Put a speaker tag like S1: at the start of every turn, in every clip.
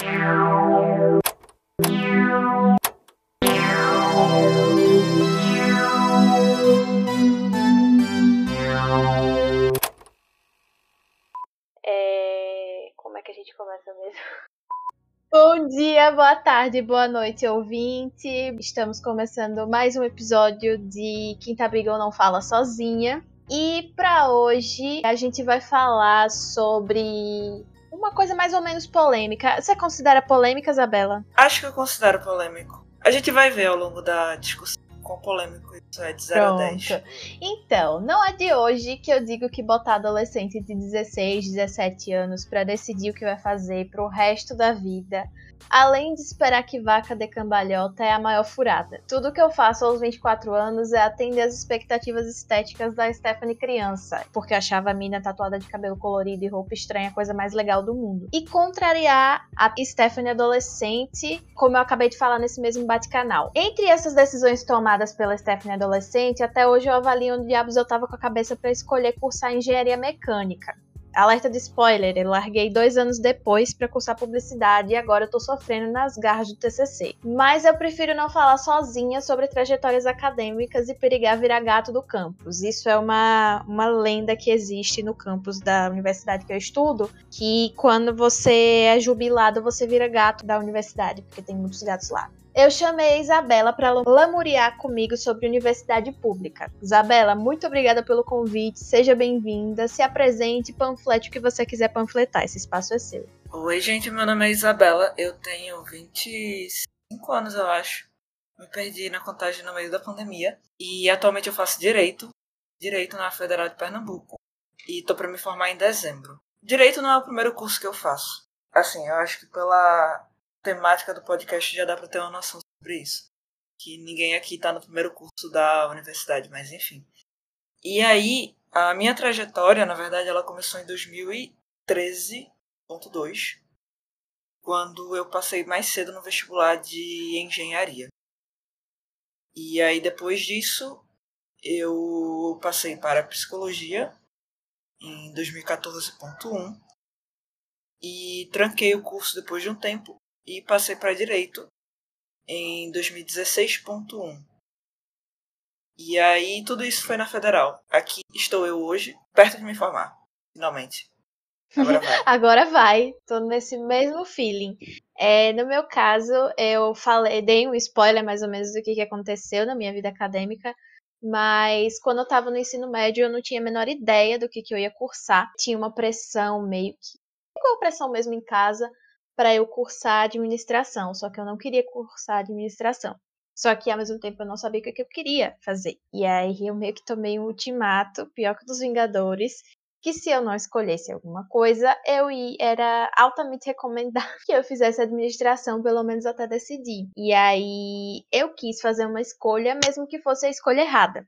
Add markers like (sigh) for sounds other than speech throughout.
S1: É... Como é que a gente começa mesmo? Bom dia, boa tarde, boa noite, ouvinte. Estamos começando mais um episódio de Quinta Briga ou Não Fala Sozinha. E para hoje a gente vai falar sobre uma coisa mais ou menos polêmica. Você considera polêmica, Isabela?
S2: Acho que eu considero polêmico. A gente vai ver ao longo da discussão quão polêmico isso é de 0 a 10.
S1: Então, não é de hoje que eu digo que botar adolescente de 16, 17 anos para decidir o que vai fazer pro resto da vida além de esperar que vaca dê cambalhota, é a maior furada. Tudo que eu faço aos 24 anos é atender às expectativas estéticas da Stephanie criança, porque achava a mina tatuada de cabelo colorido e roupa estranha a coisa mais legal do mundo. E contrariar a Stephanie adolescente, como eu acabei de falar nesse mesmo bate-canal. Entre essas decisões tomadas pela Stephanie adolescente, até hoje eu avalio onde diabos eu tava com a cabeça para escolher cursar engenharia mecânica. Alerta de spoiler, eu larguei dois anos depois para cursar publicidade e agora eu tô sofrendo nas garras do TCC. Mas eu prefiro não falar sozinha sobre trajetórias acadêmicas e perigar virar gato do campus. Isso é uma, uma lenda que existe no campus da universidade que eu estudo, que quando você é jubilado você vira gato da universidade, porque tem muitos gatos lá. Eu chamei a Isabela para lamuriar comigo sobre universidade pública. Isabela, muito obrigada pelo convite, seja bem-vinda, se apresente, panflete o que você quiser panfletar, esse espaço é seu.
S2: Oi, gente, meu nome é Isabela, eu tenho 25 anos, eu acho. Me perdi na contagem no meio da pandemia e atualmente eu faço direito, direito na Federal de Pernambuco. E tô para me formar em dezembro. Direito não é o primeiro curso que eu faço. Assim, eu acho que pela temática do podcast já dá para ter uma noção sobre isso. Que ninguém aqui está no primeiro curso da universidade, mas enfim. E aí, a minha trajetória, na verdade, ela começou em 2013.2, quando eu passei mais cedo no vestibular de engenharia. E aí, depois disso, eu passei para psicologia em 2014.1 e tranquei o curso depois de um tempo e passei para direito em 2016.1. E aí tudo isso foi na federal. Aqui estou eu hoje, perto de me formar, finalmente. Agora vai. (laughs)
S1: Agora vai. Tô nesse mesmo feeling. É, no meu caso, eu falei, dei um spoiler mais ou menos do que, que aconteceu na minha vida acadêmica. Mas quando eu estava no ensino médio, eu não tinha a menor ideia do que, que eu ia cursar. Tinha uma pressão meio que. Igual pressão mesmo em casa, para eu cursar administração, só que eu não queria cursar administração. Só que ao mesmo tempo eu não sabia o que eu queria fazer. E aí eu meio que tomei um ultimato, pior que dos Vingadores, que se eu não escolhesse alguma coisa, eu ia, era altamente recomendado (laughs) que eu fizesse administração, pelo menos até decidir. E aí eu quis fazer uma escolha, mesmo que fosse a escolha errada.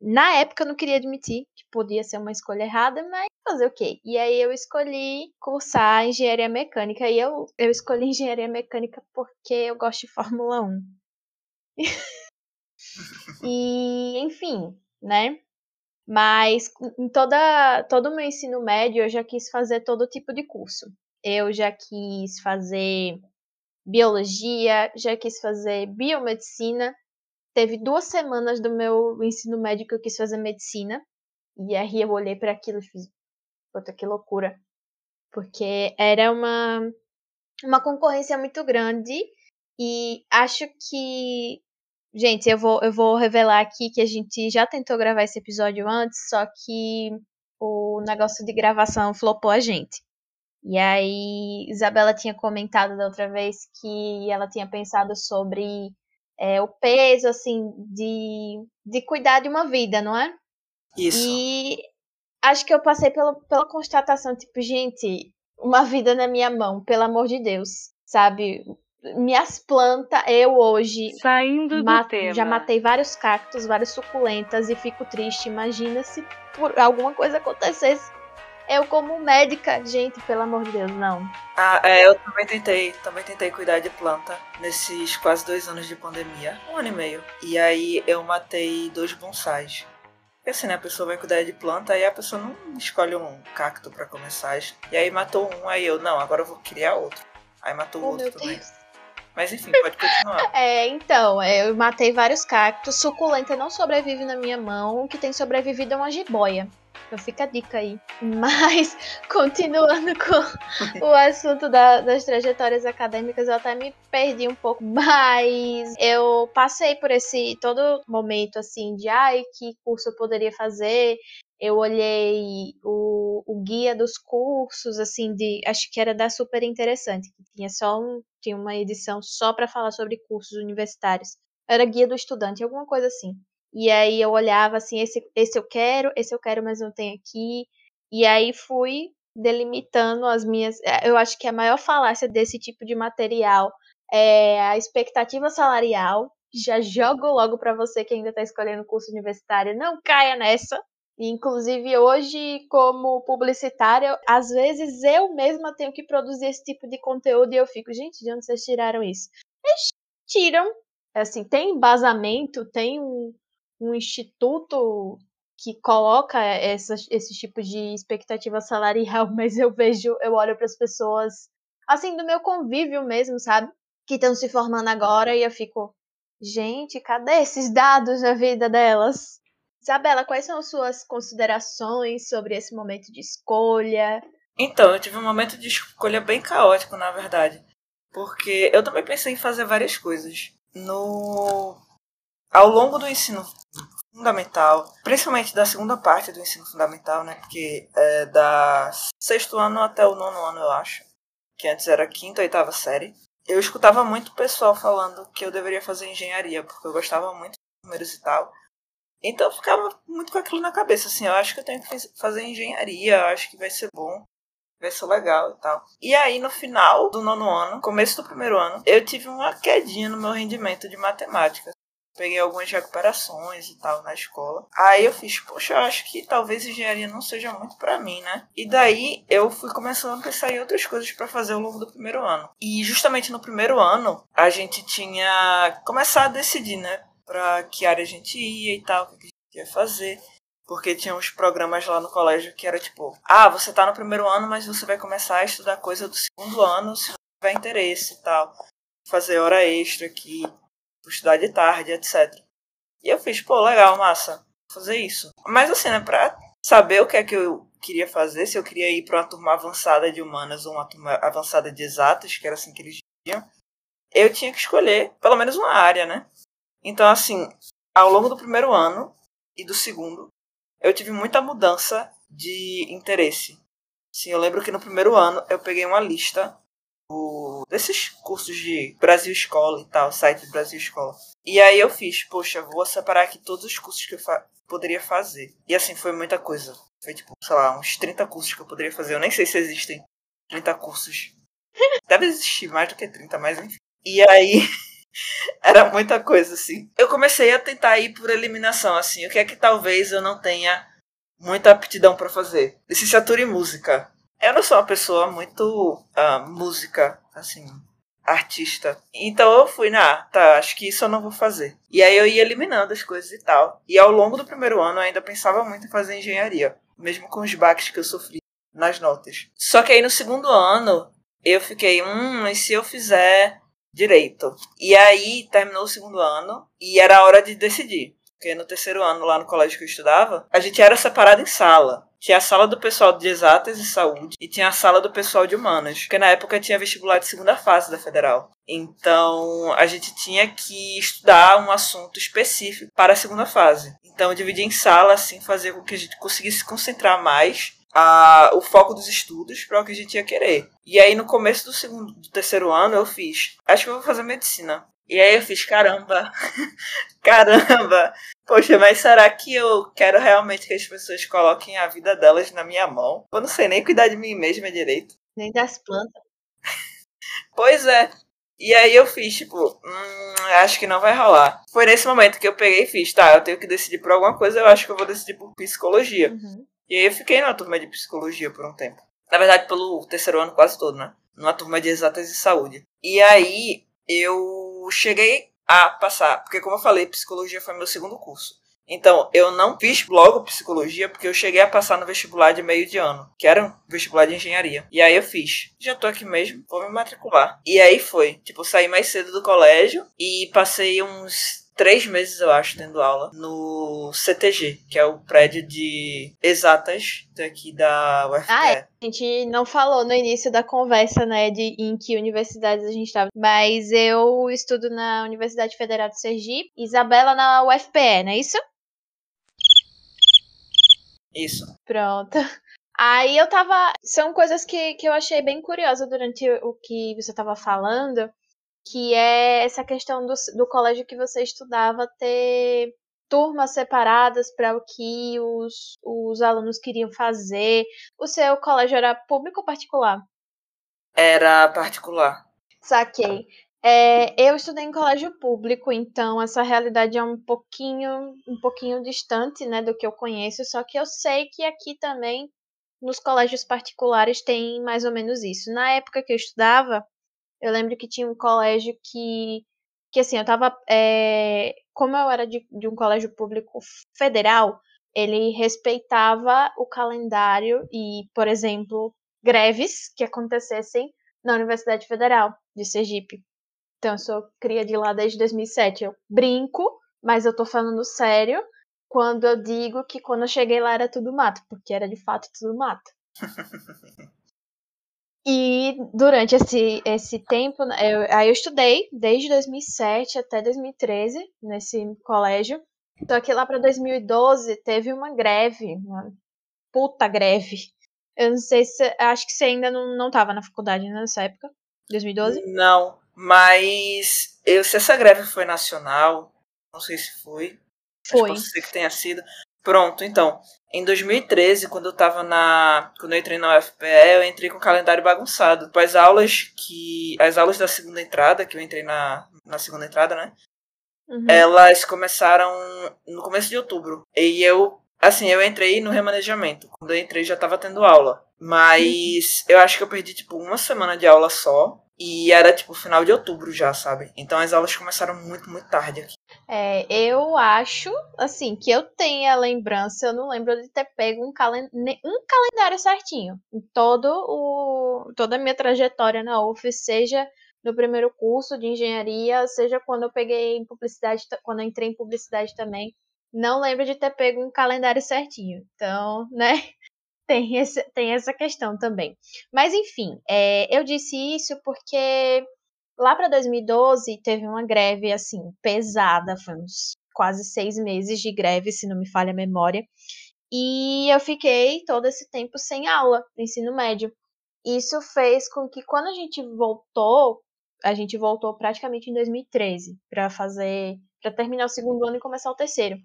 S1: Na época eu não queria admitir que podia ser uma escolha errada, mas fazer o quê? E aí eu escolhi cursar engenharia mecânica. E eu, eu escolhi engenharia mecânica porque eu gosto de Fórmula 1. (laughs) e, enfim, né? Mas em toda, todo o meu ensino médio eu já quis fazer todo tipo de curso. Eu já quis fazer biologia, já quis fazer biomedicina, teve duas semanas do meu ensino médio que eu quis fazer medicina. E aí eu olhei para aquilo e fiz, puta que loucura. Porque era uma, uma concorrência muito grande. E acho que. Gente, eu vou, eu vou revelar aqui que a gente já tentou gravar esse episódio antes, só que o negócio de gravação flopou a gente. E aí, Isabela tinha comentado da outra vez que ela tinha pensado sobre é, o peso, assim, de, de cuidar de uma vida, não é?
S2: Isso.
S1: E acho que eu passei pela, pela constatação, tipo, gente, uma vida na minha mão, pelo amor de Deus, sabe? Minhas plantas, eu hoje.
S3: Saindo do tema.
S1: Já matei vários cactos, várias suculentas e fico triste. Imagina se por alguma coisa acontecesse eu como médica, gente, pelo amor de Deus, não.
S2: Ah, é, eu também tentei, também tentei cuidar de planta nesses quase dois anos de pandemia, um ano e meio. E aí eu matei dois bonsais. Porque assim, né, a pessoa vai cuidar de planta e a pessoa não escolhe um cacto para começar. E aí matou um, aí eu, não, agora eu vou criar outro. Aí matou o
S1: Oh,
S2: outro também.
S1: Deus.
S2: Mas enfim, pode continuar. (laughs)
S1: É, então, é, eu matei vários cactos. Suculenta não sobrevive na minha mão. O que tem sobrevivido é uma jiboia. Então fica a dica aí. Mas, (laughs) continuando com o assunto da- das trajetórias acadêmicas, eu até me perdi um pouco. Mas eu passei por esse todo momento assim de ai, que curso eu poderia fazer. Eu olhei o, o guia dos cursos, assim, de. Acho que era da Super Interessante, tinha só um, tinha uma edição só para falar sobre cursos universitários. Era guia do estudante, alguma coisa assim. E aí eu olhava assim, esse, esse eu quero, esse eu quero, mas não tem aqui. E aí fui delimitando as minhas. eh, Eu acho que a maior falácia desse tipo de material é a expectativa salarial. Já jogo logo para você que ainda está escolhendo curso universitário, não caia nessa. Inclusive, hoje, como publicitária, às vezes eu mesma tenho que produzir esse tipo de conteúdo e eu fico, gente, de onde vocês tiraram isso? Eles tiram, assim, tem embasamento, tem um, um instituto que coloca essa, esse tipo de expectativa salarial, (laughs) mas eu vejo, eu olho para as pessoas, assim, do meu convívio mesmo, sabe? Que estão se formando agora e eu fico, gente, cadê esses dados na vida delas? Isabela, quais são as suas considerações sobre esse momento de escolha?
S2: Então, eu tive um momento de escolha bem caótico, na verdade. Porque eu também pensei em fazer várias coisas. No. Ao longo do ensino fundamental, principalmente da segunda parte do ensino fundamental, né? Porque é da sexto ano até o nono ano, eu acho. Que antes era quinta, oitava série. Eu escutava muito pessoal falando que eu deveria fazer engenharia, porque eu gostava muito de números e tal. Então eu ficava muito com aquilo na cabeça, assim, eu acho que eu tenho que faz- fazer engenharia, eu acho que vai ser bom, vai ser legal e tal. E aí no final do nono ano, começo do primeiro ano, eu tive uma quedinha no meu rendimento de matemática. Peguei algumas recuperações e tal na escola. Aí eu fiz, poxa, eu acho que talvez engenharia não seja muito pra mim, né? E daí eu fui começando a pensar em outras coisas pra fazer ao longo do primeiro ano. E justamente no primeiro ano, a gente tinha começado a decidir, né? Pra que área a gente ia e tal, o que a gente ia fazer. Porque tinha uns programas lá no colégio que era tipo, ah, você tá no primeiro ano, mas você vai começar a estudar coisa do segundo ano se tiver interesse e tal. Fazer hora extra aqui, estudar de tarde, etc. E eu fiz, pô, legal, massa, fazer isso. Mas assim, né, pra saber o que é que eu queria fazer, se eu queria ir pra uma turma avançada de humanas ou uma turma avançada de exatas, que era assim que eles diziam, eu tinha que escolher pelo menos uma área, né? Então, assim, ao longo do primeiro ano e do segundo, eu tive muita mudança de interesse. Sim, eu lembro que no primeiro ano eu peguei uma lista do- desses cursos de Brasil Escola e tal, site do Brasil Escola. E aí eu fiz, poxa, vou separar aqui todos os cursos que eu fa- poderia fazer. E assim, foi muita coisa. Foi tipo, sei lá, uns 30 cursos que eu poderia fazer. Eu nem sei se existem 30 cursos. (laughs) Deve existir mais do que 30, mas enfim. E aí. (laughs) Era muita coisa, assim. Eu comecei a tentar ir por eliminação, assim. O que é que talvez eu não tenha muita aptidão pra fazer? Licenciatura em música. Eu não sou uma pessoa muito ah, música, assim, artista. Então eu fui, na, tá, acho que isso eu não vou fazer. E aí eu ia eliminando as coisas e tal. E ao longo do primeiro ano eu ainda pensava muito em fazer engenharia. Mesmo com os baques que eu sofri nas notas. Só que aí no segundo ano eu fiquei, hum, e se eu fizer direito. E aí terminou o segundo ano e era hora de decidir. Porque no terceiro ano, lá no colégio que eu estudava, a gente era separado em sala. Tinha a sala do pessoal de exatas e saúde e tinha a sala do pessoal de humanas. Porque na época tinha vestibular de segunda fase da federal. Então a gente tinha que estudar um assunto específico para a segunda fase. Então eu dividi em sala, assim, fazer com que a gente conseguisse se concentrar mais a, o foco dos estudos para o que a gente ia querer. E aí no começo do segundo, do terceiro ano eu fiz, acho que eu vou fazer medicina. E aí eu fiz, caramba, (laughs) caramba, poxa, mas será que eu quero realmente que as pessoas coloquem a vida delas na minha mão? Eu não sei nem cuidar de mim mesma direito.
S1: Nem das plantas. (laughs)
S2: Pois é. E aí eu fiz, tipo, hum, acho que não vai rolar. Foi nesse momento que eu peguei e fiz, tá, eu tenho que decidir por alguma coisa, eu acho que eu vou decidir por psicologia.
S1: Uhum.
S2: E aí eu fiquei numa turma de psicologia por um tempo. Na verdade, pelo terceiro ano quase todo, né? Numa turma de exatas e saúde. E aí eu cheguei a passar, porque como eu falei, psicologia foi meu segundo curso. Então, eu não fiz logo psicologia porque eu cheguei a passar no vestibular de meio de ano, que era um vestibular de engenharia. E aí eu fiz. Já tô aqui mesmo, vou me matricular. E aí foi. Tipo, saí mais cedo do colégio e passei uns três meses, eu acho, tendo aula no CTG, que é o prédio de exatas daqui da UFPE.
S1: Ah, é. A gente não falou no início da conversa, né, de em que universidades a gente estava. Mas eu estudo na Universidade Federal de Sergipe, Isabela na UFPE, não é isso?
S2: Isso.
S1: Pronto. Aí eu tava. São coisas que, que eu achei bem curiosa durante o que você tava falando que é essa questão do, do colégio que você estudava ter turmas separadas para o que os, os alunos queriam fazer. O seu colégio era público ou particular?
S2: Era particular.
S1: Saquei. É, eu estudei em colégio público, então essa realidade é um pouquinho, um pouquinho distante, né, do que eu conheço. Só que eu sei que aqui também nos colégios particulares tem mais ou menos isso. Na época que eu estudava, eu lembro que tinha um colégio que, que assim, eu tava. É, como eu era de, de um colégio público federal, ele respeitava o calendário e, por exemplo, greves que acontecessem na Universidade Federal de Sergipe. Então, eu sou cria de lá desde 2007. Eu brinco, mas eu tô falando sério quando eu digo que quando eu cheguei lá era tudo mato, porque era de fato tudo mato. (laughs) E durante esse, esse tempo, né, eu, aí eu estudei desde 2007 até 2013 nesse colégio. Só que lá para 2012 teve uma greve, uma puta greve. Eu não sei se. Acho que você ainda não, não tava na faculdade né, nessa época, 2012?
S2: Não, mas eu, se essa greve foi nacional, não sei se foi.
S1: Foi.
S2: Acho que que tenha sido. Pronto, então. Em 2013, quando eu tava na. Quando eu entrei na UFPE, eu entrei com o calendário bagunçado. As aulas que. As aulas da segunda entrada, que eu entrei na, na segunda entrada, né? Uhum. Elas começaram no começo de outubro. E eu. Assim, eu entrei no remanejamento. Quando eu entrei já tava tendo aula. Mas uhum. eu acho que eu perdi, tipo, uma semana de aula só. E era tipo final de outubro já, sabe? Então as aulas começaram muito, muito tarde aqui.
S1: É, eu acho, assim, que eu tenho a lembrança, eu não lembro de ter pego um, calen um calendário certinho. Em todo o, toda a minha trajetória na UF, seja no primeiro curso de engenharia, seja quando eu peguei em publicidade, quando eu entrei em publicidade também. Não lembro de ter pego um calendário certinho. Então, (laughs) né? tem, esse, tem essa questão também. Mas, enfim, é, eu disse isso porque lá para 2012 teve uma greve, assim, pesada, foi uns quase seis meses de greve, se não me falha a memória. E eu fiquei todo esse tempo sem aula no ensino médio. Isso fez com que quando a gente voltou, a gente voltou praticamente em 2013 para fazer, para terminar o segundo ano e começar o terceiro.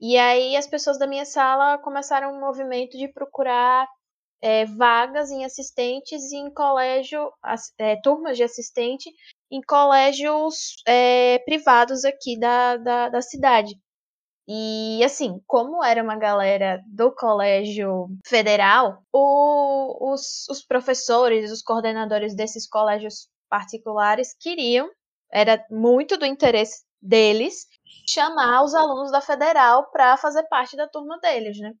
S1: E aí as pessoas da minha sala começaram um movimento de procurar é, vagas em assistentes em colégio, é, turmas de assistente em colégios é, privados aqui da, da, da cidade. E assim, como era uma galera do colégio federal, o, os, os professores, os coordenadores desses colégios particulares queriam, era muito do interesse deles, chamar os alunos da federal para fazer parte da turma deles, né?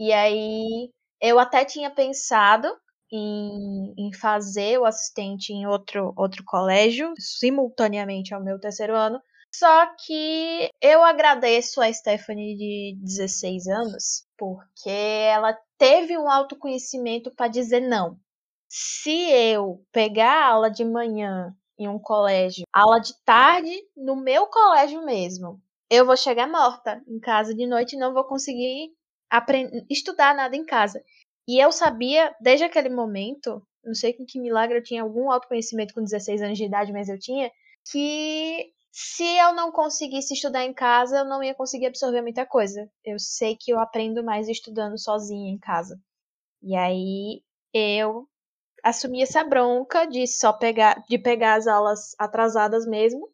S1: E aí eu até tinha pensado em, em, fazer o assistente em outro, outro colégio, simultaneamente ao meu terceiro ano. Só que eu agradeço a Stephanie de 16 anos, porque ela teve um autoconhecimento para dizer não. Se eu pegar a aula de manhã em um colégio, aula de tarde no meu colégio mesmo, eu vou chegar morta em casa de noite e não vou conseguir estudar nada em casa. E eu sabia, desde aquele momento, não sei com que milagre eu tinha algum autoconhecimento com 16 anos de idade, mas eu tinha, que se eu não conseguisse estudar em casa, eu não ia conseguir absorver muita coisa. Eu sei que eu aprendo mais estudando sozinha em casa. E aí eu assumi essa bronca de só pegar, de pegar as aulas atrasadas mesmo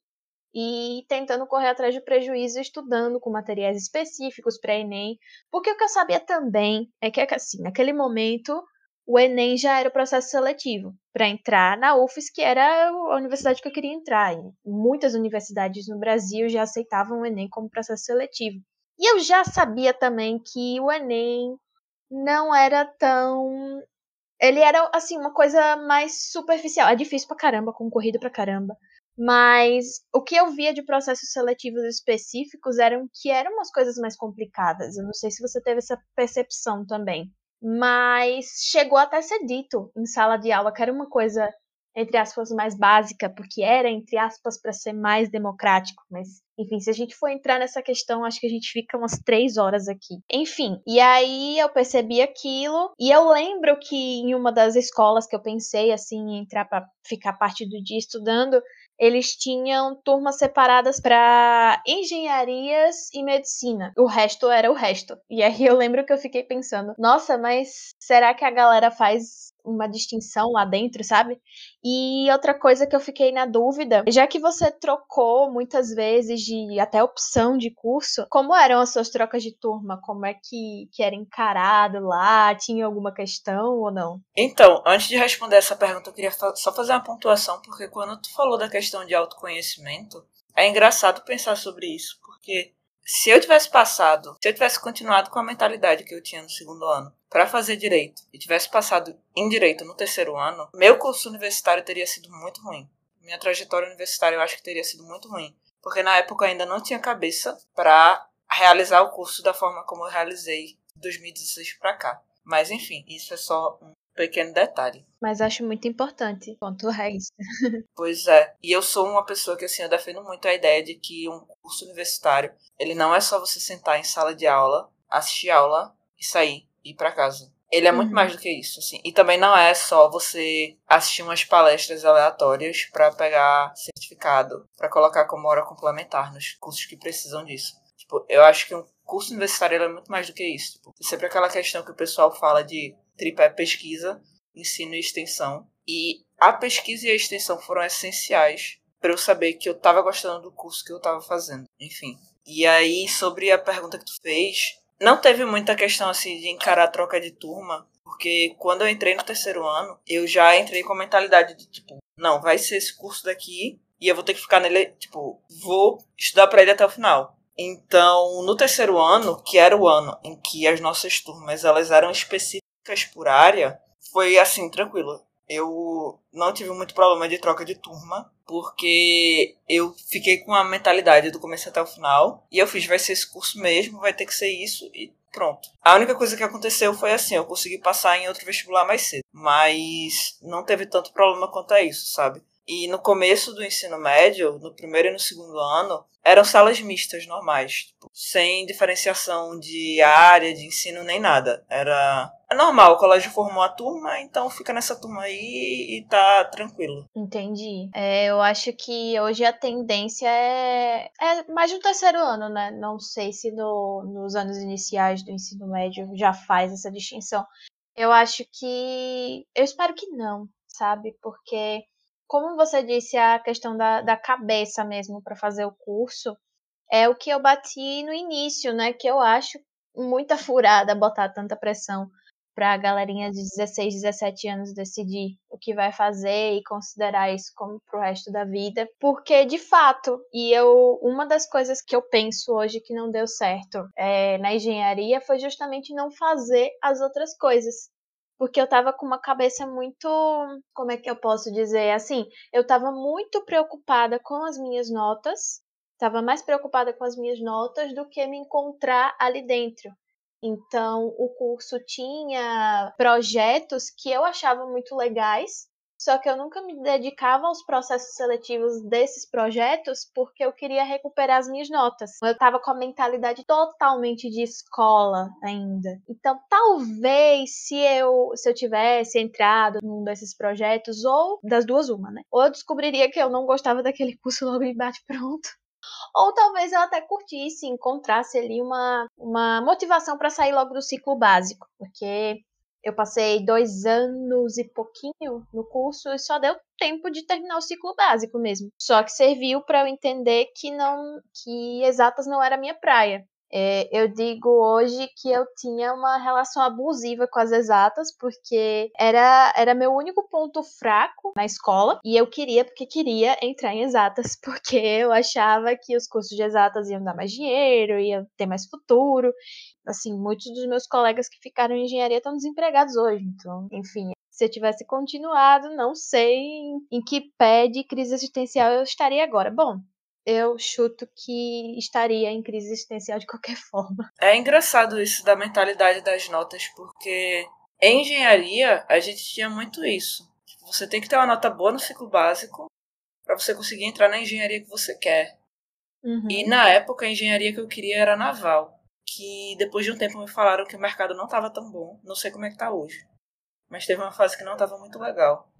S1: e tentando correr atrás de prejuízo, estudando com materiais específicos para Enem, porque o que eu sabia também é que assim, naquele momento o Enem já era o processo seletivo para entrar na UFES, que era a universidade que eu queria entrar. E muitas universidades no Brasil já aceitavam o Enem como processo seletivo. E eu já sabia também que o Enem não era tão. Ele era, assim, uma coisa mais superficial. É difícil pra caramba, concorrido pra caramba. Mas o que eu via de processos seletivos específicos eram que eram umas coisas mais complicadas. Eu não sei se você teve essa percepção também. Mas chegou até ser dito em sala de aula que era uma coisa entre aspas, mais básica, porque era, entre aspas, para ser mais democrático. Mas, enfim, se a gente for entrar nessa questão, acho que a gente fica umas três horas aqui. Enfim, e aí eu percebi aquilo, e eu lembro que em uma das escolas que eu pensei, assim, em entrar para ficar parte do dia estudando, eles tinham turmas separadas para engenharias e medicina. O resto era o resto. E aí eu lembro que eu fiquei pensando, nossa, mas será que a galera faz uma distinção lá dentro, sabe? E outra coisa que eu fiquei na dúvida, já que você trocou muitas vezes de até opção de curso, como eram as suas trocas de turma? Como é que, que era encarado lá? Tinha alguma questão ou não?
S2: Então, antes de responder essa pergunta, eu queria só fazer uma pontuação, porque quando tu falou da questão de autoconhecimento, é engraçado pensar sobre isso, porque se eu tivesse passado, se eu tivesse continuado com a mentalidade que eu tinha no segundo ano para fazer direito e tivesse passado em direito no terceiro ano, meu curso universitário teria sido muito ruim. Minha trajetória universitária eu acho que teria sido muito ruim, porque na época eu ainda não tinha cabeça para realizar o curso da forma como eu realizei de 2016 para cá. Mas enfim, isso é só um pequeno detalhe.
S1: Mas acho muito importante quanto é isso. (laughs)
S2: pois é. E eu sou uma pessoa que, assim, eu defendo muito a ideia de que um curso universitário, ele não é só você sentar em sala de aula, assistir aula e sair ir para casa. Ele é muito uhum. mais do que isso, assim. E também não é só você assistir umas palestras aleatórias para pegar certificado, para colocar como hora complementar nos cursos que precisam disso. Tipo, eu acho que um curso universitário é muito mais do que isso. Tipo, sempre aquela questão que o pessoal fala de tripé pesquisa, ensino e extensão. E a pesquisa e a extensão foram essenciais para eu saber que eu estava gostando do curso que eu estava fazendo. Enfim. E aí, sobre a pergunta que tu fez, não teve muita questão assim de encarar a troca de turma, porque quando eu entrei no terceiro ano, eu já entrei com a mentalidade de tipo, não, vai ser esse curso daqui e eu vou ter que ficar nele, tipo, vou estudar para ele até o final. Então, no terceiro ano, que era o ano em que as nossas turmas elas eram específicas por área, foi assim, tranquilo. Eu não tive muito problema de troca de turma, porque eu fiquei com a mentalidade do começo até o final, e eu fiz, vai ser esse curso mesmo, vai ter que ser isso, e pronto. A única coisa que aconteceu foi assim, eu consegui passar em outro vestibular mais cedo, mas não teve tanto problema quanto a isso, sabe? E no começo do ensino médio, no primeiro e no segundo ano, eram salas mistas normais, tipo, sem diferenciação de área de ensino nem nada. Era é normal, o colégio formou a turma, então fica nessa turma aí e tá tranquilo.
S1: Entendi. É, eu acho que hoje a tendência é, é mais no terceiro ano, né? Não sei se no, nos anos iniciais do ensino médio já faz essa distinção. Eu acho que. Eu espero que não, sabe? Porque como você disse, a questão da, da cabeça mesmo para fazer o curso é o que eu bati no início, né? Que eu acho muita furada botar tanta pressão para a galerinha de 16, 17 anos decidir o que vai fazer e considerar isso como pro resto da vida, porque de fato, e eu uma das coisas que eu penso hoje que não deu certo é, na engenharia foi justamente não fazer as outras coisas porque eu tava com uma cabeça muito, como é que eu posso dizer, assim, eu tava muito preocupada com as minhas notas, tava mais preocupada com as minhas notas do que me encontrar ali dentro. Então, o curso tinha projetos que eu achava muito legais, só que eu nunca me dedicava aos processos seletivos desses projetos porque eu queria recuperar as minhas notas. Eu estava com a mentalidade totalmente de escola ainda. Então, talvez se eu se eu tivesse entrado num desses projetos ou das duas uma, né? Ou eu descobriria que eu não gostava daquele curso logo de bate pronto. Ou talvez eu até curtisse, encontrasse ali uma, uma motivação para sair logo do ciclo básico, porque eu passei dois anos e pouquinho no curso e só deu tempo de terminar o ciclo básico mesmo. Só que serviu para eu entender que não, que exatas não era a minha praia. É, eu digo hoje que eu tinha uma relação abusiva com as exatas, porque era, era meu único ponto fraco na escola, e eu queria, porque queria entrar em exatas, (laughs) porque eu achava que os cursos de exatas iam dar mais dinheiro, iam ter mais futuro. Assim, muitos dos meus colegas que ficaram em engenharia estão desempregados hoje, então, enfim, se eu tivesse continuado, não sei em que pé de crise existencial eu estaria agora. Bom, eu chuto que estaria em crise existencial de (laughs) qualquer forma.
S2: É engraçado isso da mentalidade das notas, porque em engenharia a gente tinha muito isso. Você tem que ter uma nota boa no ciclo básico para você conseguir entrar na engenharia que você quer. Uhum. E na época a engenharia que eu queria era naval, que depois de um tempo me falaram que o mercado não estava tão bom. Não sei como é que tá hoje. Mas teve uma fase que não estava muito legal.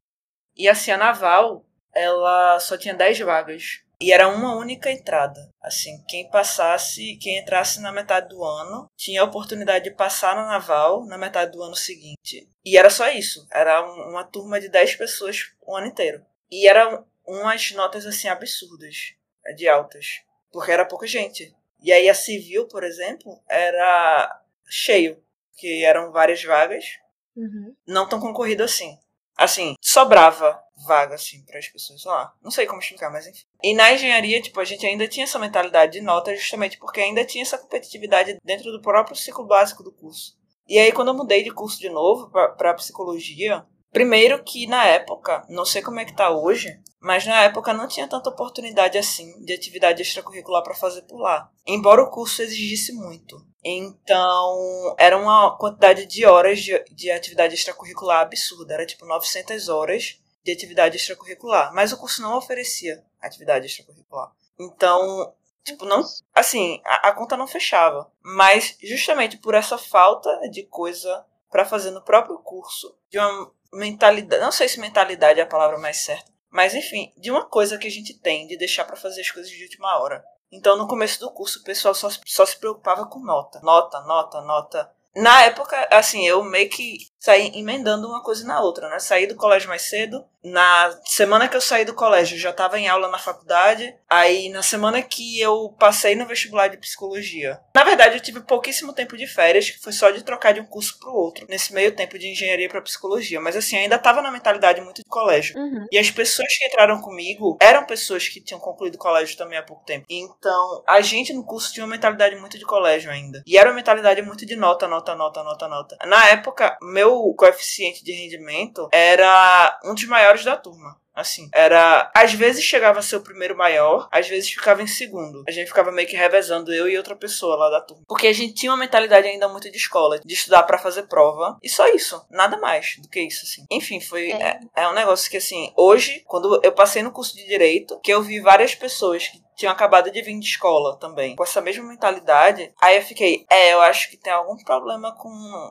S2: E assim, a naval, ela só tinha 10 vagas e era uma única entrada. Assim, quem passasse, quem entrasse na metade do ano, tinha a oportunidade de passar na naval na metade do ano seguinte. E era só isso. Era uma turma de 10 pessoas o ano inteiro. E eram umas notas assim absurdas, de altas, porque era pouca gente. E aí a civil, por exemplo, era cheio, que eram várias vagas, uhum. não tão concorrido assim. Assim, sobrava vaga, assim, para as pessoas lá. Não sei como explicar, mas enfim. E na engenharia, tipo, a gente ainda tinha essa mentalidade de nota justamente porque ainda tinha essa competitividade dentro do próprio ciclo básico do curso. E aí, quando eu mudei de curso de novo para psicologia, primeiro que na época, não sei como é que tá hoje, mas na época não tinha tanta oportunidade assim de atividade extracurricular para fazer por lá. Embora o curso exigisse muito. Então, era uma quantidade de horas de, de atividade extracurricular absurda. Era tipo 900 horas de atividade extracurricular, mas o curso não oferecia atividade extracurricular. Então, tipo, não, assim, a, a conta não fechava. Mas justamente por essa falta de coisa para fazer no próprio curso, de uma mentalidade, não sei se mentalidade é a palavra mais certa, mas enfim, de uma coisa que a gente tem de deixar para fazer as coisas de última hora. Então, no começo do curso, o pessoal só, só se preocupava com nota. Nota, nota, nota. Na época, assim, eu meio que saí emendando uma coisa na outra, né? Saí do colégio mais cedo. Na semana que eu saí do colégio, já estava em aula na faculdade. Aí, na semana que eu passei no vestibular de psicologia. Na verdade, eu tive pouquíssimo tempo de férias, que foi só de trocar de um curso pro outro, nesse meio tempo de engenharia para psicologia. Mas, assim, ainda estava na mentalidade muito de colégio. Uhum. E as pessoas que entraram comigo eram pessoas que tinham concluído colégio também há pouco tempo. Então, a gente no curso tinha uma mentalidade muito de colégio ainda. E era uma mentalidade muito de nota, nota, nota, nota, nota. Na época, meu meu coeficiente de rendimento era um dos maiores da turma. Assim, era. Às vezes chegava a ser o primeiro maior, às vezes ficava em segundo. A gente ficava meio que revezando eu e outra pessoa lá da turma. Porque a gente tinha uma mentalidade ainda muito de escola, de estudar para fazer prova. E só isso. Nada mais do que isso, assim. Enfim, foi. É. É, é um negócio que, assim, hoje, quando eu passei no curso de direito, que eu vi várias pessoas que tinham acabado de vir de escola também, com essa mesma mentalidade. Aí eu fiquei, é, eu acho que tem algum problema com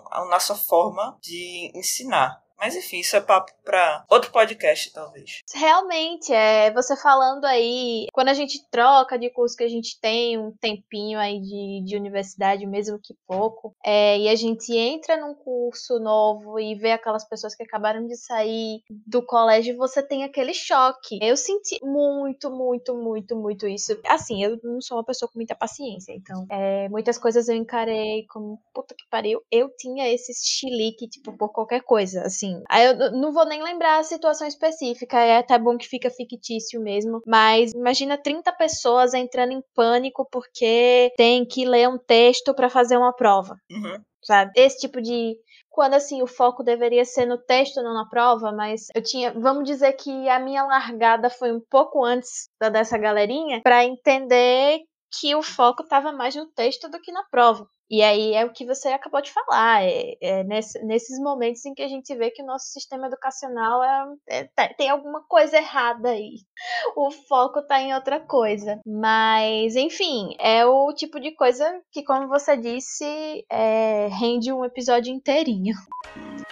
S2: a nossa forma de ensinar. Mas enfim, isso é papo para outro podcast, talvez.
S1: Realmente, é você falando aí, quando a gente troca de curso que a gente tem um tempinho aí de, de universidade, mesmo que pouco, é, e a gente entra num curso novo e vê aquelas pessoas que acabaram de sair do colégio, você tem aquele choque. Eu senti muito, muito, muito, muito isso. Assim, eu não sou uma pessoa com muita paciência, então é, muitas coisas eu encarei como puta que pariu. Eu tinha esse chilique, tipo, por qualquer coisa, assim assim. Aí eu não vou nem lembrar a situação específica, é até bom que fica fictício mesmo. Mas imagina 30 pessoas entrando em pânico porque tem que ler um texto para fazer uma prova. Uhum. Sabe? Esse tipo de quando assim o foco deveria ser no texto, não na prova, mas eu tinha, vamos dizer que a minha largada foi um pouco antes da dessa galerinha para entender que o foco estava mais no texto do que na prova. E aí é o que você acabou de falar, é, é nesse, nesses momentos em que a gente vê que o nosso sistema educacional é, é tá, tem alguma coisa errada aí. (laughs) O foco está em outra coisa. Mas, enfim, é o tipo de coisa que, como você disse, é, rende um episódio inteirinho.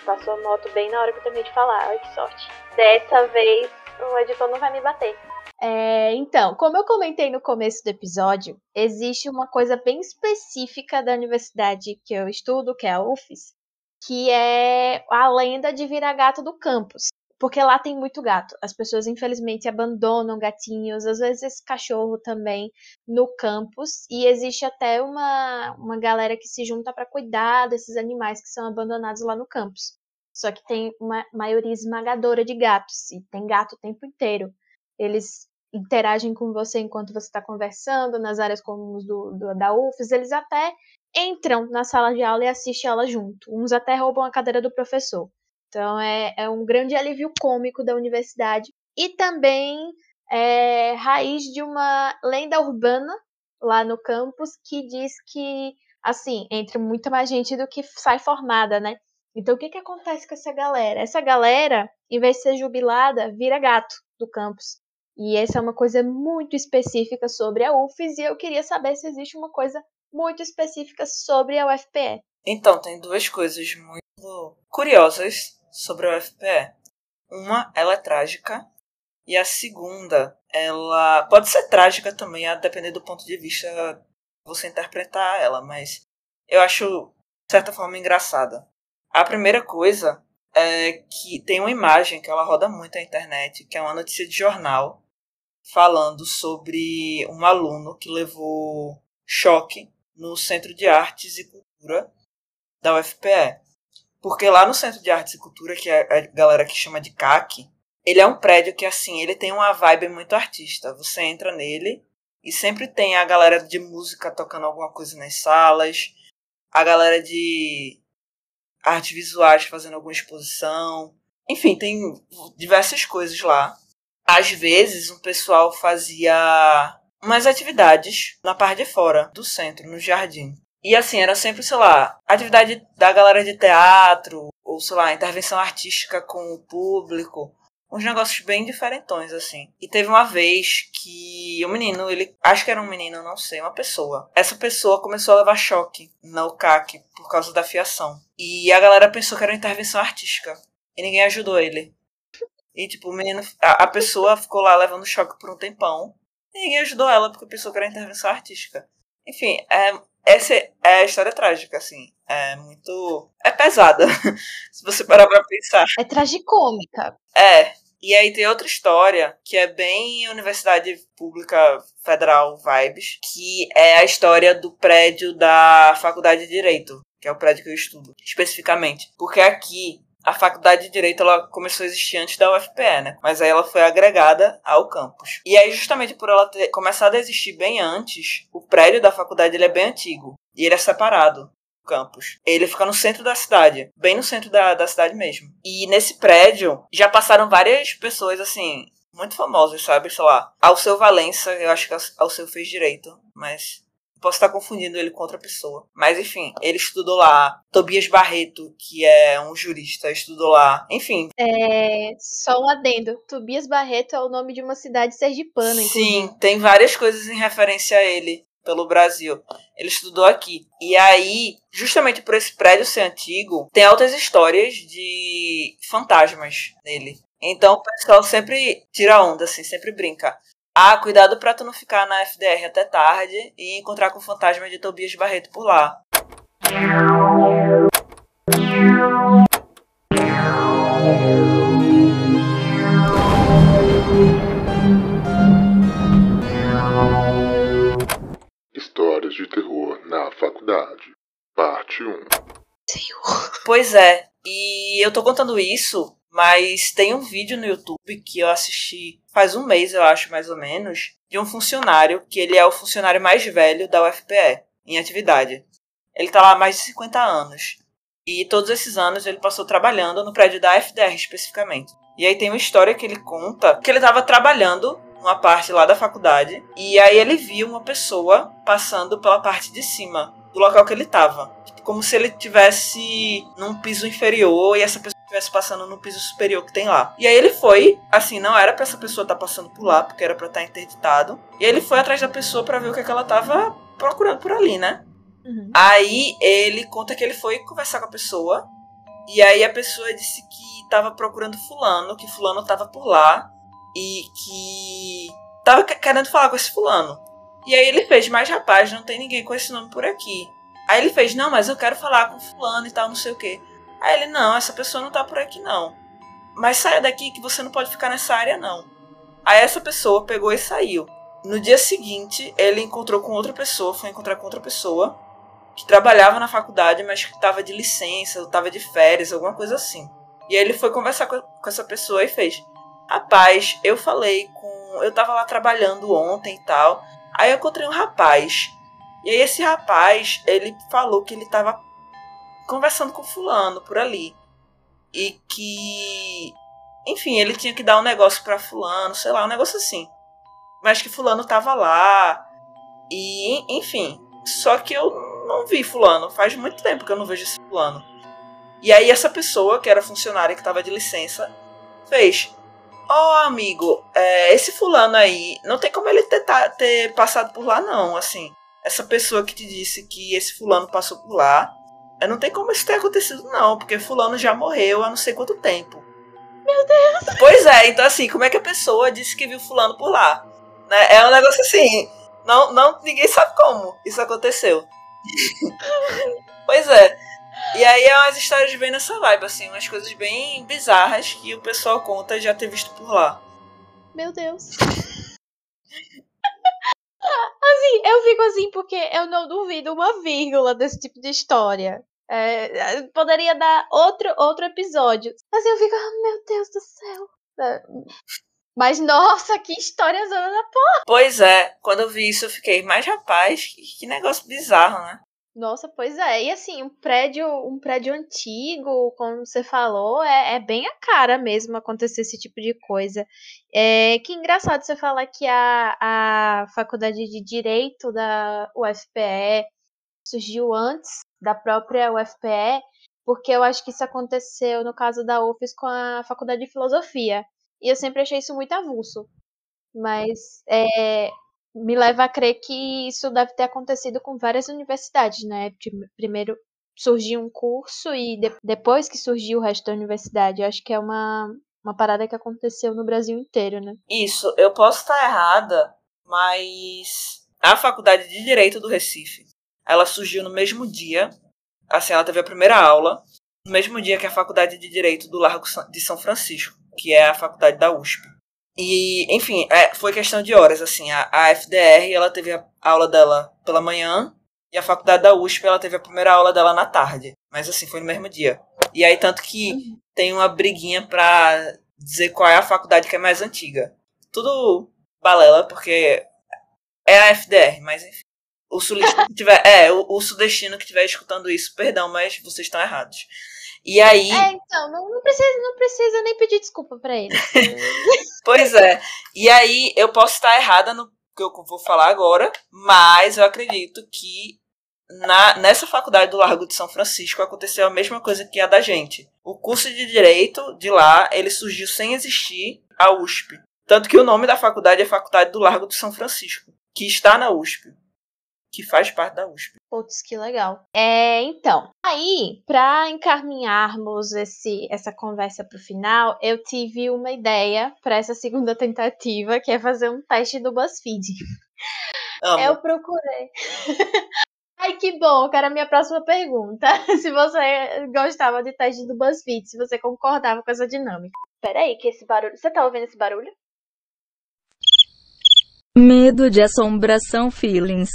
S1: Passou a moto bem na hora que eu terminei de falar, olha que sorte. Dessa vez o editor não vai me bater. É, então, como eu comentei no começo do episódio, existe uma coisa bem específica da universidade que eu estudo, que é a UFES, que é a lenda de vira-gato do campus. porque lá tem muito gato. As pessoas, infelizmente, abandonam gatinhos, às vezes cachorro também, no campus. E existe até uma, uma galera que se junta para cuidar desses animais que são abandonados lá no campus. Só que tem uma maioria esmagadora de gatos, e tem gato o tempo inteiro. Eles interagem com você enquanto você está conversando, nas áreas comuns do, do, da UFES, eles até entram na sala de aula e assistem ela junto. Uns até roubam a cadeira do professor. Então é, é um grande alívio cômico da universidade e também é raiz de uma lenda urbana lá no campus que diz que, assim, entra muita mais gente do que sai formada, né? Então o que, que acontece com essa galera? Essa galera, em vez de ser jubilada, vira gato do campus. E essa é uma coisa muito específica sobre a UFES e eu queria saber se existe uma coisa muito específica sobre a UFPE.
S2: Então, tem duas coisas muito curiosas sobre a UFPE. Uma, ela é trágica, e a segunda, ela pode ser trágica também, a depender do ponto de vista você interpretar ela, mas eu acho, de certa forma, engraçada. A primeira coisa é que tem uma imagem que ela roda muito na internet, que é uma notícia de jornal, falando sobre um aluno que levou choque no Centro de Artes e Cultura da UFPE. Porque lá no Centro de Artes e Cultura, que é a galera que chama de CAC, ele é um prédio que, assim, ele tem uma vibe muito artista. Você entra nele e sempre tem a galera de música tocando alguma coisa nas salas, a galera de artes visuais fazendo alguma exposição. Enfim, tem diversas coisas lá. Às vezes, o pessoal fazia umas atividades na parte de fora do centro, no jardim. E assim, era sempre, sei lá, atividade da galera de teatro, ou sei lá, intervenção artística com o público. Uns negócios bem diferentões, assim. E teve uma vez que o menino, ele. Acho que era um menino, não sei, uma pessoa. Essa pessoa começou a levar choque na UCAC por causa da fiação. E a galera pensou que era uma intervenção artística. E ninguém ajudou ele. E, tipo, menino. A, a pessoa ficou lá levando choque por um tempão. E ninguém ajudou ela porque pensou que era intervenção artística. Enfim, é, essa é a história trágica, assim. É muito. É pesada. (laughs) se você parar pra pensar.
S1: É tragicômica.
S2: É. E aí tem outra história que é bem Universidade Pública Federal Vibes, que é a história do prédio da Faculdade de Direito, que é o prédio que eu estudo, especificamente. Porque aqui a faculdade de direito ela começou a existir antes da UFPE, né? Mas aí ela foi agregada ao campus. E aí justamente por ela ter começado a existir bem antes, o prédio da faculdade ele é bem antigo e ele é separado do campus. Ele fica no centro da cidade, bem no centro da, da cidade mesmo. E nesse prédio já passaram várias pessoas assim muito famosas, sabe? Sei lá, Alceu Valença, eu acho que Alceu fez direito, mas Posso estar confundindo ele com outra pessoa. Mas enfim, ele estudou lá. Tobias Barreto, que é um jurista, estudou lá. Enfim.
S1: É. Só um adendo. Tobias Barreto é o nome de uma cidade sergipana,
S2: inclusive. Sim, tem várias coisas em referência a ele pelo Brasil. Ele estudou aqui. E aí, justamente por esse prédio ser antigo, tem altas histórias de fantasmas nele. Então o pessoal sempre tira onda, assim, sempre brinca. Ah, cuidado pra tu não ficar na FDR até tarde e encontrar com o fantasma de Tobias Barreto por lá.
S3: Histórias de terror na faculdade. Parte 1.
S2: Senhor. Pois é, e eu tô contando isso mas tem um vídeo no YouTube que eu assisti faz um mês, eu acho, mais ou menos, de um funcionário que ele é o funcionário mais velho da UFPE em atividade. Ele tá lá há mais de 50 anos. E todos esses anos ele passou trabalhando no prédio da FDR especificamente. E aí tem uma história que ele conta que ele estava trabalhando numa parte lá da faculdade e aí ele viu uma pessoa passando pela parte de cima do local que ele estava, tipo, como se ele tivesse num piso inferior e essa pessoa estivesse passando no piso superior que tem lá. E aí ele foi, assim, não era para essa pessoa estar tá passando por lá, porque era para estar tá interditado. E aí ele foi atrás da pessoa para ver o que, é que ela tava procurando por ali, né? Uhum. Aí ele conta que ele foi conversar com a pessoa. E aí a pessoa disse que tava procurando fulano, que fulano tava por lá. E que tava querendo falar com esse fulano. E aí ele fez, mas rapaz, não tem ninguém com esse nome por aqui. Aí ele fez, não, mas eu quero falar com fulano e tal, não sei o quê. Aí ele, não, essa pessoa não tá por aqui não. mas saia daqui que você não pode ficar nessa área não. Aí essa pessoa pegou e saiu. No dia seguinte, ele encontrou com outra pessoa, foi encontrar com outra pessoa que trabalhava na faculdade, mas que estava de licença, estava de férias, alguma coisa assim. E aí ele foi conversar com, com essa pessoa e fez: Rapaz, eu falei com. Eu tava lá trabalhando ontem e tal. Aí eu encontrei um rapaz. E aí esse rapaz, ele falou que ele tava conversando com fulano por ali. E que. Enfim, ele tinha que dar um negócio para fulano, sei lá, um negócio assim. Mas que fulano tava lá. E, enfim. Só que eu não vi fulano. Faz muito tempo que eu não vejo esse fulano. E aí essa pessoa, que era funcionária que tava de licença, fez. Ó, oh, amigo, é, esse fulano aí, não tem como ele ter, ter passado por lá, não. Assim, essa pessoa que te disse que esse fulano passou por lá, não tem como isso ter acontecido, não, porque fulano já morreu há não sei quanto tempo.
S1: Meu Deus!
S2: Pois é, então assim, como é que a pessoa disse que viu fulano por lá? Né? É um negócio assim, não, não, ninguém sabe como isso aconteceu. (laughs) pois é. E aí é umas histórias bem nessa vibe, assim, umas coisas bem bizarras que o pessoal conta já ter visto por lá.
S1: Meu Deus. (laughs) Assim, eu fico assim porque eu não duvido uma vírgula desse tipo de história. É, é poderia dar outro, outro episódio. Assim, eu fico, oh, meu Deus do céu. É, mas, nossa, que história zona da porra.
S2: Pois é, quando eu vi isso eu fiquei, mas rapaz, que, que negócio bizarro, né?
S1: Nossa, pois é. E assim, um prédio, um prédio antigo, como você falou, é, é bem a cara mesmo acontecer esse tipo de coisa. É, que engraçado você falar que a, a faculdade de Direito da UFPE surgiu antes da própria UFPE, porque eu acho que isso aconteceu no caso da UFES com a Faculdade de Filosofia. E eu sempre achei isso muito avulso. Mas é, me leva a crer que isso deve ter acontecido com várias universidades, né? Primeiro surgiu um curso e de, depois que surgiu o resto da universidade. Eu acho que é uma, uma parada que aconteceu no Brasil inteiro, né?
S2: Isso, eu posso estar errada, mas a Faculdade de Direito do Recife, ela surgiu no mesmo dia, assim, ela teve a primeira aula, no mesmo dia que a Faculdade de Direito do Largo de São Francisco, que é a faculdade da USP. E, enfim, é, foi questão de horas, assim. A, a FDR, ela teve a aula dela pela manhã e a faculdade da USP, ela teve a primeira aula dela na tarde. Mas, assim, foi no mesmo dia. E aí, tanto que tem uma briguinha pra dizer qual é a faculdade que é mais antiga. Tudo balela, porque é a FDR, mas enfim. O sulista que tiver. É, o, o sudestino que estiver escutando isso, perdão, mas vocês estão errados. E aí.
S1: É, então, não, não, precisa, não precisa nem pedir desculpa para ele. (laughs)
S2: pois é. E aí, eu posso estar errada no que eu vou falar agora, mas eu acredito que na, nessa faculdade do Largo de São Francisco aconteceu a mesma coisa que a da gente. O curso de direito de lá, ele surgiu sem existir a USP. Tanto que o nome da faculdade é Faculdade do Largo de São Francisco, que está na USP que faz parte da USP.
S1: Putz, que legal. É, então, aí, para encaminharmos esse, essa conversa para o final, eu tive uma ideia para essa segunda tentativa, que é fazer um teste do BuzzFeed.
S2: Amo.
S1: Eu procurei. (laughs) Ai, que bom, que era a minha próxima pergunta. (laughs) Se você gostava de teste do BuzzFeed, se você concordava com essa dinâmica. Peraí, que esse barulho. Você tá ouvindo esse barulho?
S4: Medo de assombração feelings.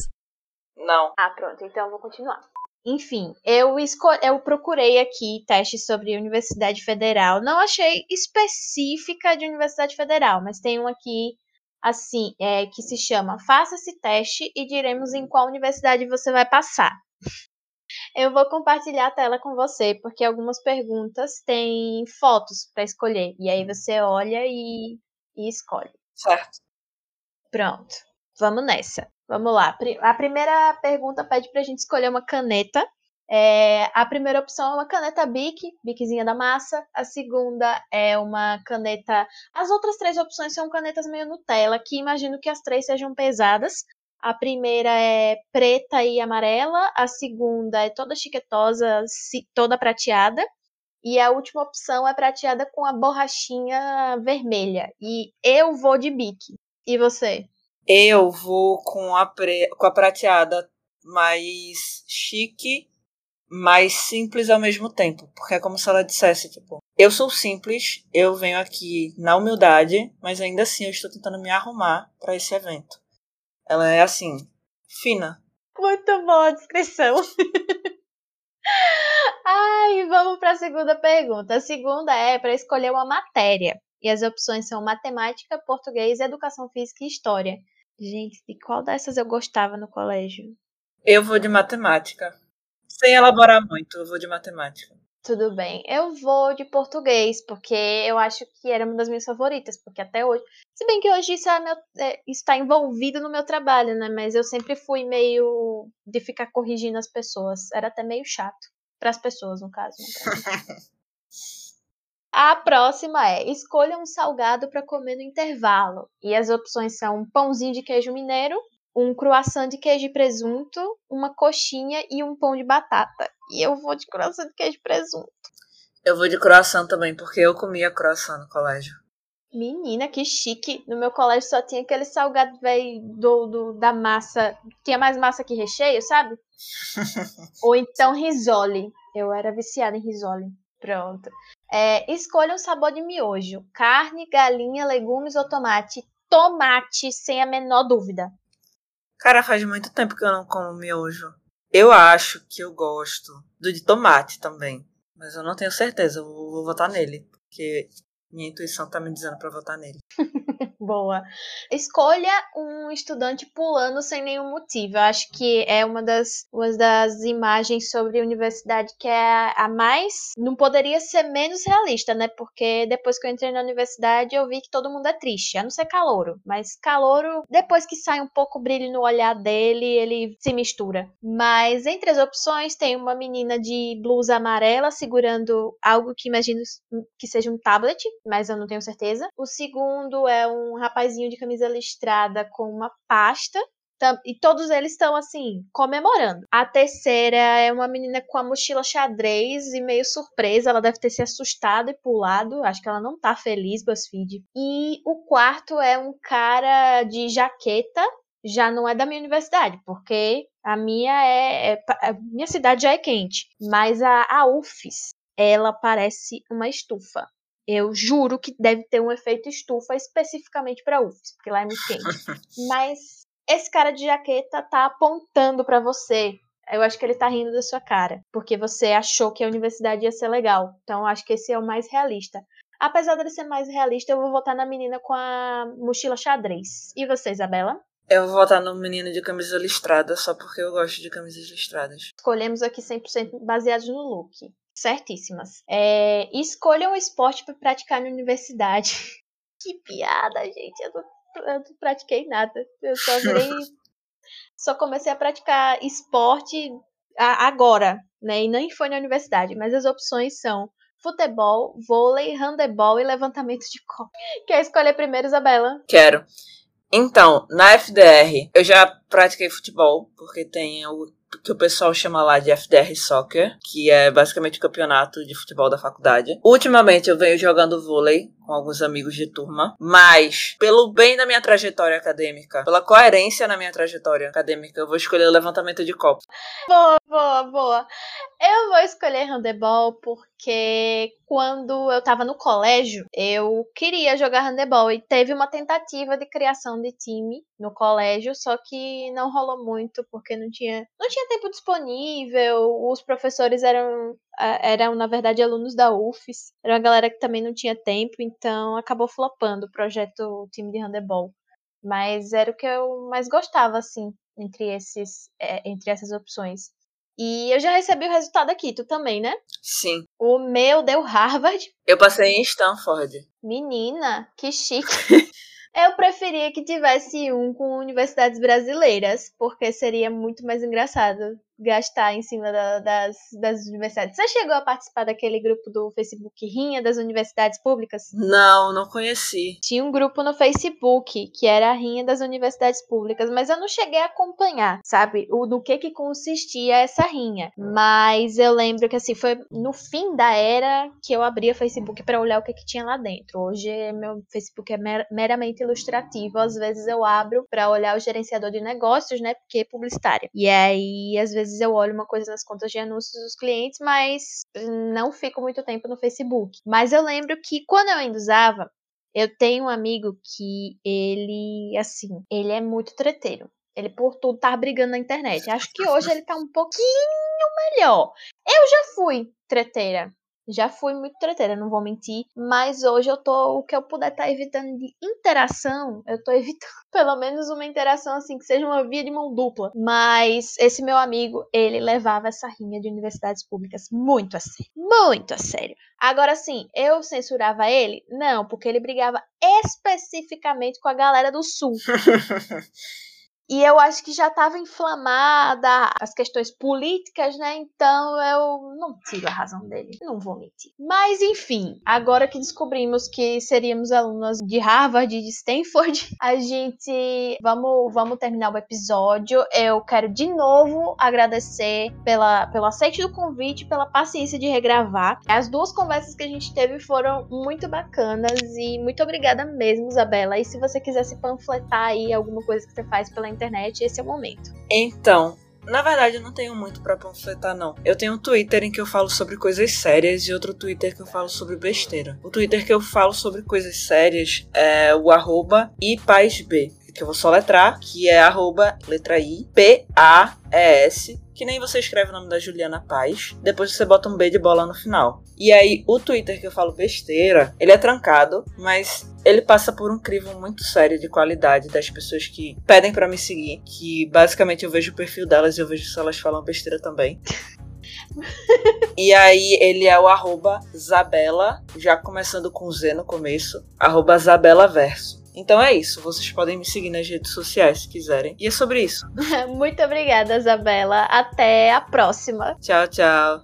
S2: Não.
S1: Ah, pronto, então eu vou continuar. Enfim, eu, eu procurei aqui testes sobre Universidade Federal. Não achei específica de Universidade Federal, mas tem um aqui assim, é, que se chama Faça esse teste e diremos em qual universidade você vai passar. (laughs) Eu vou compartilhar a tela com você, porque algumas perguntas têm fotos para escolher. E aí você olha e, e escolhe.
S2: Certo.
S1: Pronto. Vamos nessa. Vamos lá. A primeira pergunta pede para a gente escolher uma caneta. É, a primeira opção é uma caneta Bic, Biczinha da massa. A segunda é uma caneta. As outras três opções são canetas meio Nutella, que imagino que as três sejam pesadas. A primeira é preta e amarela, a segunda é toda chiquetosa, toda prateada, e a última opção é prateada com a borrachinha vermelha. E eu vou de Bic. E você?
S2: Eu vou com a, pre... com a prateada mais chique mas simples ao mesmo tempo. Porque é como se ela dissesse, tipo, eu sou simples, eu venho aqui na humildade, mas ainda assim eu estou tentando me arrumar para esse evento. Ela é assim, fina.
S1: Muito boa a descrição. (laughs) Ai, vamos para a segunda pergunta. A segunda é para escolher uma matéria. E as opções são matemática, português, educação física e história. Gente, de qual dessas eu gostava no colégio?
S2: Eu vou de matemática. Sem elaborar muito, eu vou de matemática.
S1: Tudo bem. Eu vou de português, porque eu acho que era uma das minhas favoritas, porque até hoje. Se bem que hoje isso é meu, é, está envolvido no meu trabalho, né? Mas eu sempre fui meio de ficar corrigindo as pessoas. Era até meio chato. Para as pessoas, no caso. (laughs) A próxima é: escolha um salgado para comer no intervalo. E as opções são um pãozinho de queijo mineiro, um croissant de queijo e presunto, uma coxinha e um pão de batata. E eu vou de croissant de queijo e presunto.
S2: Eu vou de croissant também, porque eu comia croissant no colégio.
S1: Menina, que chique. No meu colégio só tinha aquele salgado velho do, do, da massa. Tinha mais massa que recheio, sabe? (laughs) Ou então risole. Eu era viciada em risole. Pronto. É, escolha um sabor de miojo: carne, galinha, legumes ou tomate. Tomate, sem a menor dúvida.
S2: Cara, faz muito tempo que eu não como miojo. Eu acho que eu gosto do de tomate também. Mas eu não tenho certeza. Eu vou votar nele. Porque minha intuição tá me dizendo para votar nele. (laughs) (laughs)
S1: Boa. Escolha um estudante pulando sem nenhum motivo. Eu acho que é uma das, uma das imagens sobre universidade que é a mais. Não poderia ser menos realista, né? Porque depois que eu entrei na universidade, eu vi que todo mundo é triste, a não ser calouro. Mas calouro, depois que sai um pouco brilho no olhar dele, ele se mistura. Mas entre as opções, tem uma menina de blusa amarela segurando algo que imagino que seja um tablet, mas eu não tenho certeza. O segundo é um rapazinho de camisa listrada com uma pasta e todos eles estão assim, comemorando. A terceira é uma menina com a mochila xadrez e meio surpresa. Ela deve ter se assustado e pulado. Acho que ela não tá feliz, BuzzFeed. E o quarto é um cara de jaqueta. Já não é da minha universidade, porque a minha é. é a minha cidade já é quente. Mas a, a UFES, ela parece uma estufa. Eu juro que deve ter um efeito estufa especificamente para UFS, porque lá é muito quente. (laughs) Mas esse cara de jaqueta tá apontando para você. Eu acho que ele tá rindo da sua cara, porque você achou que a universidade ia ser legal. Então eu acho que esse é o mais realista. Apesar dele ser mais realista, eu vou votar na menina com a mochila xadrez. E você, Isabela?
S2: Eu vou votar no menino de camisa listrada, só porque eu gosto de camisas listradas.
S1: Escolhemos aqui 100% baseados no look. Certíssimas. É, escolha um esporte para praticar na universidade. (laughs) que piada, gente. Eu não, eu não pratiquei nada. Eu só (laughs) virei. só comecei a praticar esporte agora, né? E nem foi na universidade. Mas as opções são futebol, vôlei, handebol e levantamento de copo. (laughs) Quer escolher primeiro, Isabela?
S2: Quero. Então, na FDR, eu já pratiquei futebol, porque tem o que o pessoal chama lá de FDR Soccer, que é basicamente o campeonato de futebol da faculdade. Ultimamente eu venho jogando vôlei com alguns amigos de turma, mas pelo bem da minha trajetória acadêmica, pela coerência na minha trajetória acadêmica, eu vou escolher o levantamento de copo.
S1: Boa, boa, boa. Eu vou escolher handebol porque quando eu tava no colégio, eu queria jogar handebol e teve uma tentativa de criação de time no colégio, só que não rolou muito porque não tinha, não tinha tempo disponível, os professores eram eram na verdade alunos da UFES, era uma galera que também não tinha tempo, então acabou flopando o projeto o time de handebol. Mas era o que eu mais gostava assim entre esses é, entre essas opções. E eu já recebi o resultado aqui, tu também, né?
S2: Sim.
S1: O meu deu Harvard.
S2: Eu passei em Stanford.
S1: Menina, que chique. (laughs) eu preferia que tivesse um com universidades brasileiras, porque seria muito mais engraçado gastar em cima da, das, das universidades. Você chegou a participar daquele grupo do Facebook Rinha das Universidades Públicas?
S2: Não, não conheci.
S1: Tinha um grupo no Facebook que era a Rinha das Universidades Públicas, mas eu não cheguei a acompanhar, sabe? O do que que consistia essa rinha. Mas eu lembro que assim foi no fim da era que eu abria o Facebook para olhar o que que tinha lá dentro. Hoje meu Facebook é mer meramente ilustrativo, às vezes eu abro para olhar o gerenciador de negócios, né? Porque é publicitária. E aí às vezes vezes eu olho uma coisa nas contas de anúncios dos clientes, mas não fico muito tempo no Facebook. Mas eu lembro que quando eu ainda usava, eu tenho um amigo que ele, assim, ele é muito treteiro. Ele por tudo tá brigando na internet. Acho que hoje ele tá um pouquinho melhor. Eu já fui treteira. Já fui muito treteira, não vou mentir. Mas hoje eu tô. O que eu puder estar tá evitando de interação, eu tô (laughs) evitando pelo menos uma interação assim, que seja uma via de mão dupla. Mas esse meu amigo, ele levava essa rinha de universidades públicas muito a sério. Muito a sério. Agora sim, eu censurava ele? Não, porque ele brigava especificamente com a galera do Sul. (laughs) E eu acho que já estava inflamada as questões políticas, né? Então eu não tiro a razão dele, não vou mentir. Mas enfim, agora que descobrimos que seríamos alunas de Harvard e de Stanford, (laughs) a gente vamos vamos terminar o episódio. Eu quero de novo agradecer pela pelo aceite do convite, pela paciência de regravar. As duas conversas que a gente teve foram muito bacanas e muito obrigada mesmo, Isabela. E se você quiser se panfletar aí alguma coisa que você faz pela internet, esse é o momento.
S2: Então, na verdade, eu não tenho muito para panfletar, não. Eu tenho um Twitter em que eu falo sobre coisas sérias e outro Twitter que eu falo sobre besteira. O Twitter que eu falo sobre coisas sérias é o arroba ipaisb, que eu vou soletrar, que é arroba letra I, P-A-E-S, que nem você escreve o nome da Juliana Paz, depois você bota um B de bola no final. E aí, o Twitter que eu falo besteira, ele é trancado, mas ele passa por um crivo muito sério de qualidade das pessoas que pedem para me seguir, que basicamente eu vejo o perfil delas e eu vejo se elas falam besteira também. (laughs) e aí ele é o arroba Zabela, já começando com Z no começo, arroba Zabela Verso. Então é isso, vocês podem me seguir nas redes sociais se quiserem. E é sobre isso. (laughs)
S1: Muito obrigada, Isabela. Até a próxima.
S2: Tchau, tchau.